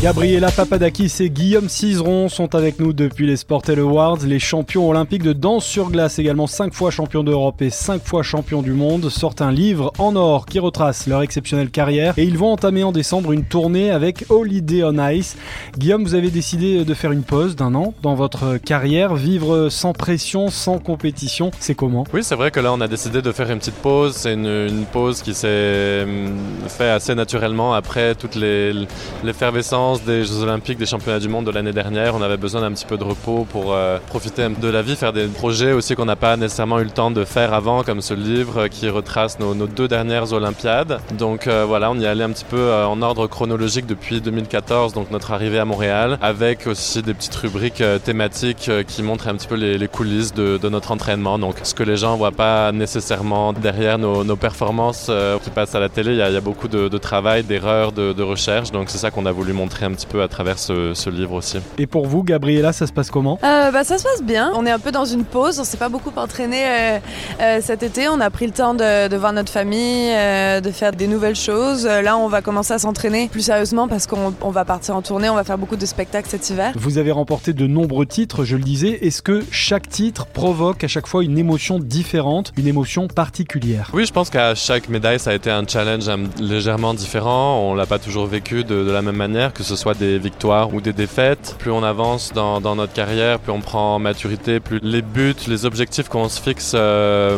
Gabriela Papadakis et Guillaume Cizeron sont avec nous depuis les Sportel Awards, les champions olympiques de danse sur glace, également 5 fois champions d'Europe et 5 fois champions du monde, sortent un livre en or qui retrace leur exceptionnelle carrière et ils vont entamer en décembre une tournée avec Holiday on Ice. Guillaume, vous avez décidé de faire une pause d'un an dans votre carrière, vivre sans pression, sans compétition, c'est comment? Oui, c'est vrai que là on a décidé de faire une petite pause, c'est une, pause qui s'est hum, fait assez naturellement après toute l'effervescence des Jeux Olympiques, des Championnats du Monde de l'année dernière. On avait besoin d'un petit peu de repos pour euh, profiter de la vie, faire des projets aussi qu'on n'a pas nécessairement eu le temps de faire avant, comme ce livre qui retrace nos, deux dernières Olympiades. Donc euh, voilà, on y allait un petit peu euh, en ordre chronologique depuis 2014, donc notre arrivée à Montréal, avec aussi des petites rubriques thématiques qui montrent un petit peu les, coulisses de, notre entraînement. Donc ce que les gens voient pas nécessairement derrière nos, performances qui passent à la télé, il y, a, beaucoup de, travail, d'erreurs, de, de recherche. Donc c'est ça qu'on a voulu montrer un petit peu à travers ce, livre aussi. Et pour vous, Gabriella, ça se passe comment? Euh, bah, Ça se passe bien. On est un peu dans une pause. On s'est pas beaucoup entraîné euh, euh, cet été. On a pris le temps de, voir notre famille, de faire des nouvelles choses. Là, on va commencer à s'entraîner plus sérieusement parce qu'on va partir en tournée. On va faire beaucoup de spectacles cet hiver. Vous avez remporté de nombreux titres, je le disais. Est-ce que chaque titre provoque à chaque fois une émotion différente, une émotion particulière? Oui, je pense qu'à chaque médaille, ça a été un challenge légèrement différent. On l'a pas toujours vécu de, de la même manière, que ce soit des victoires ou des défaites. Plus on avance dans, notre carrière, plus on prend maturité, plus les buts, les objectifs qu'on se fixe euh,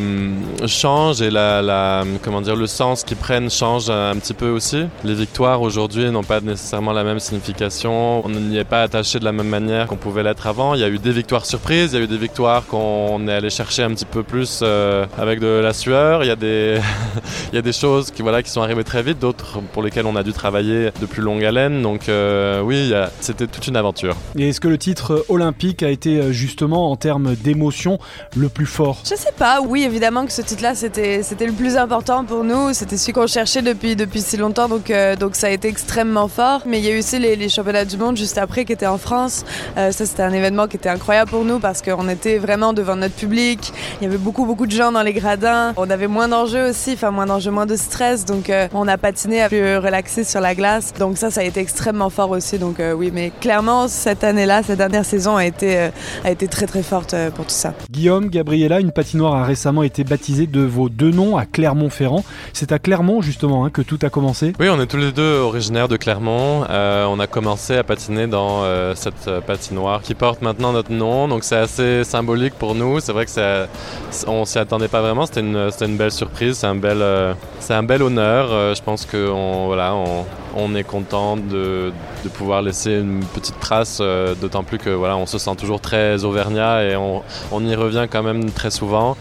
changent et la, comment dire, le sens qu'ils prennent change un petit peu aussi. Les victoires aujourd'hui n'ont pas nécessairement la même signification. On n'y est pas attaché de la même manière qu'on pouvait l'être avant. Il y a eu des victoires surprises, il y a eu des victoires qu'on est allé chercher un petit peu plus euh, avec de la sueur. Il y a des, il y a des choses qui, voilà, qui sont arrivées très vite, d'autres pour lesquelles on a dû travailler de plus longue haleine. Donc euh, euh, oui, c'était toute une aventure. Et est-ce que le titre olympique a été euh, justement en termes d'émotion le plus fort? Je sais pas, oui évidemment que ce titre-là c'était, c'était le plus important pour nous, c'était celui qu'on cherchait depuis, depuis si longtemps. Donc, euh, donc ça a été extrêmement fort. Mais il y a eu aussi les, championnats du monde juste après qui étaient en France. ça c'était un événement qui était incroyable pour nous parce qu'on était vraiment devant notre public, il y avait beaucoup beaucoup de gens dans les gradins, on avait moins d'enjeux aussi, enfin moins d'enjeux, moins de stress. Donc on a patiné à plus relaxer sur la glace. Donc ça ça a été extrêmement fort aussi. Donc euh, oui, mais clairement, cette année-là, cette dernière saison a été, euh, a été très très forte euh, pour tout ça. Guillaume, Gabriella, une patinoire a récemment été baptisée de vos deux noms à Clermont-Ferrand. C'est à Clermont justement hein, que tout a commencé Oui, on est tous les deux originaires de Clermont. on a commencé à patiner dans cette patinoire qui porte maintenant notre nom. Donc c'est assez symbolique pour nous. C'est vrai que ça, on s'y attendait pas vraiment. C'était une, une, belle surprise. C'est un bel, c'est un bel honneur. je pense qu'on voilà, on, on est content de, de, pouvoir laisser une petite trace, euh, d'autant plus que voilà, on se sent toujours très auvergnat et on, on y revient quand même très souvent.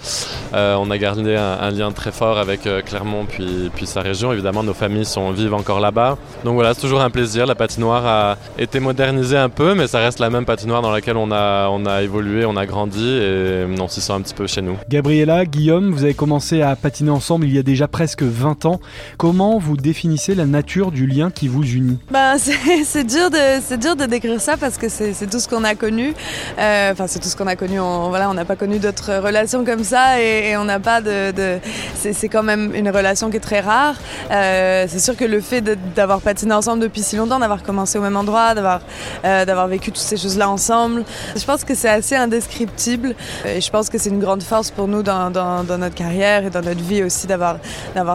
Euh, on a gardé un, lien très fort avec euh, Clermont puis, puis sa région. Évidemment, nos familles sont vivent encore là-bas. Donc voilà, c'est toujours un plaisir. La patinoire a été modernisée un peu, mais ça reste la même patinoire dans laquelle on a, on a évolué, on a grandi et on s'y sent un petit peu chez nous. Gabriella, Guillaume, vous avez commencé à patiner ensemble il y a déjà presque 20 ans. Comment vous définissez la nature du lien qui vous unit? Ben, c'est dur, de, dur de décrire ça parce que c'est tout ce qu'on a connu. Euh, enfin, c'est tout ce qu'on a connu. On voilà, n'a pas connu d'autres relations comme ça et, on n'a pas de. c'est quand même une relation qui est très rare. Euh, c'est sûr que le fait d'avoir patiné ensemble depuis si longtemps, d'avoir commencé au même endroit, d'avoir euh, d'avoir vécu toutes ces choses-là ensemble, je pense que c'est assez indescriptible. Et je pense que c'est une grande force pour nous dans, notre carrière et dans notre vie aussi d'avoir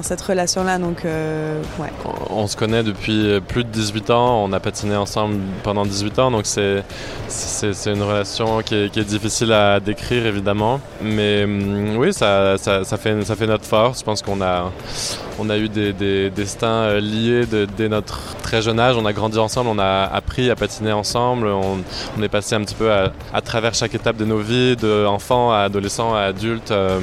cette relation-là. Donc, ouais. On se connaît depuis plus de 18 ans. On patiné ensemble pendant 18 ans, donc c'est une relation qui est, difficile à décrire évidemment. Mais hum, oui, ça, ça, fait, ça fait notre force. Je pense qu'on a, on a eu des, des destins euh, liés dès notre très jeune âge. On a grandi ensemble, on a appris à patiner ensemble. On, on est passé un petit peu à, à, travers chaque étape de nos vies, d'enfants à adolescents à adultes, euh,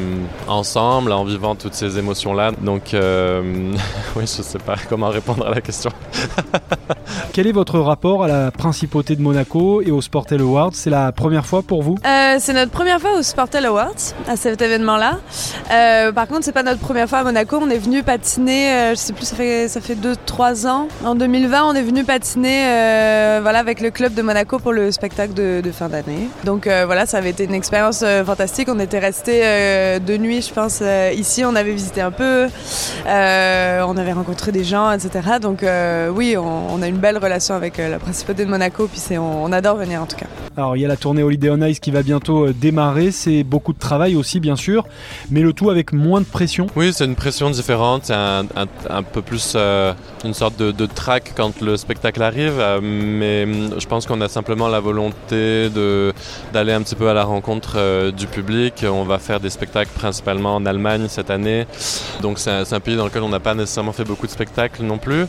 ensemble, en vivant toutes ces émotions-là. Donc, euh, oui, je sais pas comment répondre à la question. Votre rapport à la principauté de Monaco et au Sportel Awards? C'est la première fois pour vous? Euh, C'est notre première fois au Sportel Awards, à cet événement-là. Euh, par contre, c'est pas notre première fois à Monaco. On est venu patiner patiné, je sais plus, ça fait ça fait ans. En 2020, on est venu patiner, voilà, avec le club de Monaco pour le spectacle de, fin d'année. Donc voilà, ça avait été une expérience fantastique. On était resté deux nuits, je pense, ici. On avait visité un peu, on avait rencontré des gens, etc. Donc oui, on, a une belle relation avec la principauté de Monaco, puis on, on adore venir en tout cas. Alors il y a la tournée Holiday on Ice qui va bientôt euh, démarrer, c'est beaucoup de travail aussi bien sûr, mais le tout avec moins de pression. Oui, c'est une pression différente, c'est un, peu plus euh, une sorte de, de, track quand le spectacle arrive, euh, mais je pense qu'on a simplement la volonté d'aller un petit peu à la rencontre du public. On va faire des spectacles principalement en Allemagne cette année, donc c'est un, un, pays dans lequel on n'a pas nécessairement fait beaucoup de spectacles non plus.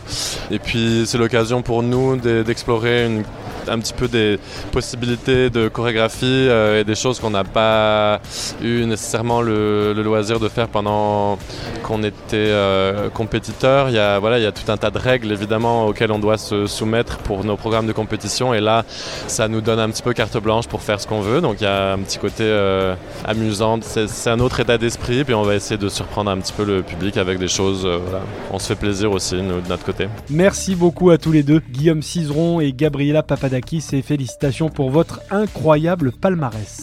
Et puis c'est l'occasion pour nous d'explorer une un petit peu des possibilités de chorégraphie euh, et des choses qu'on n'a pas eu nécessairement le, loisir de faire pendant qu'on était euh, compétiteur. Il y, a, voilà, il y a tout un tas de règles évidemment auxquelles on doit se soumettre pour nos programmes de compétition et là ça nous donne un petit peu carte blanche pour faire ce qu'on veut. Donc il y a un petit côté euh, amusant. C'est un autre état d'esprit puis on va essayer de surprendre un petit peu le public avec des choses. On se fait plaisir aussi de notre côté. Merci beaucoup à tous les deux, Guillaume Cizeron et Gabriela Et félicitations pour votre incroyable palmarès.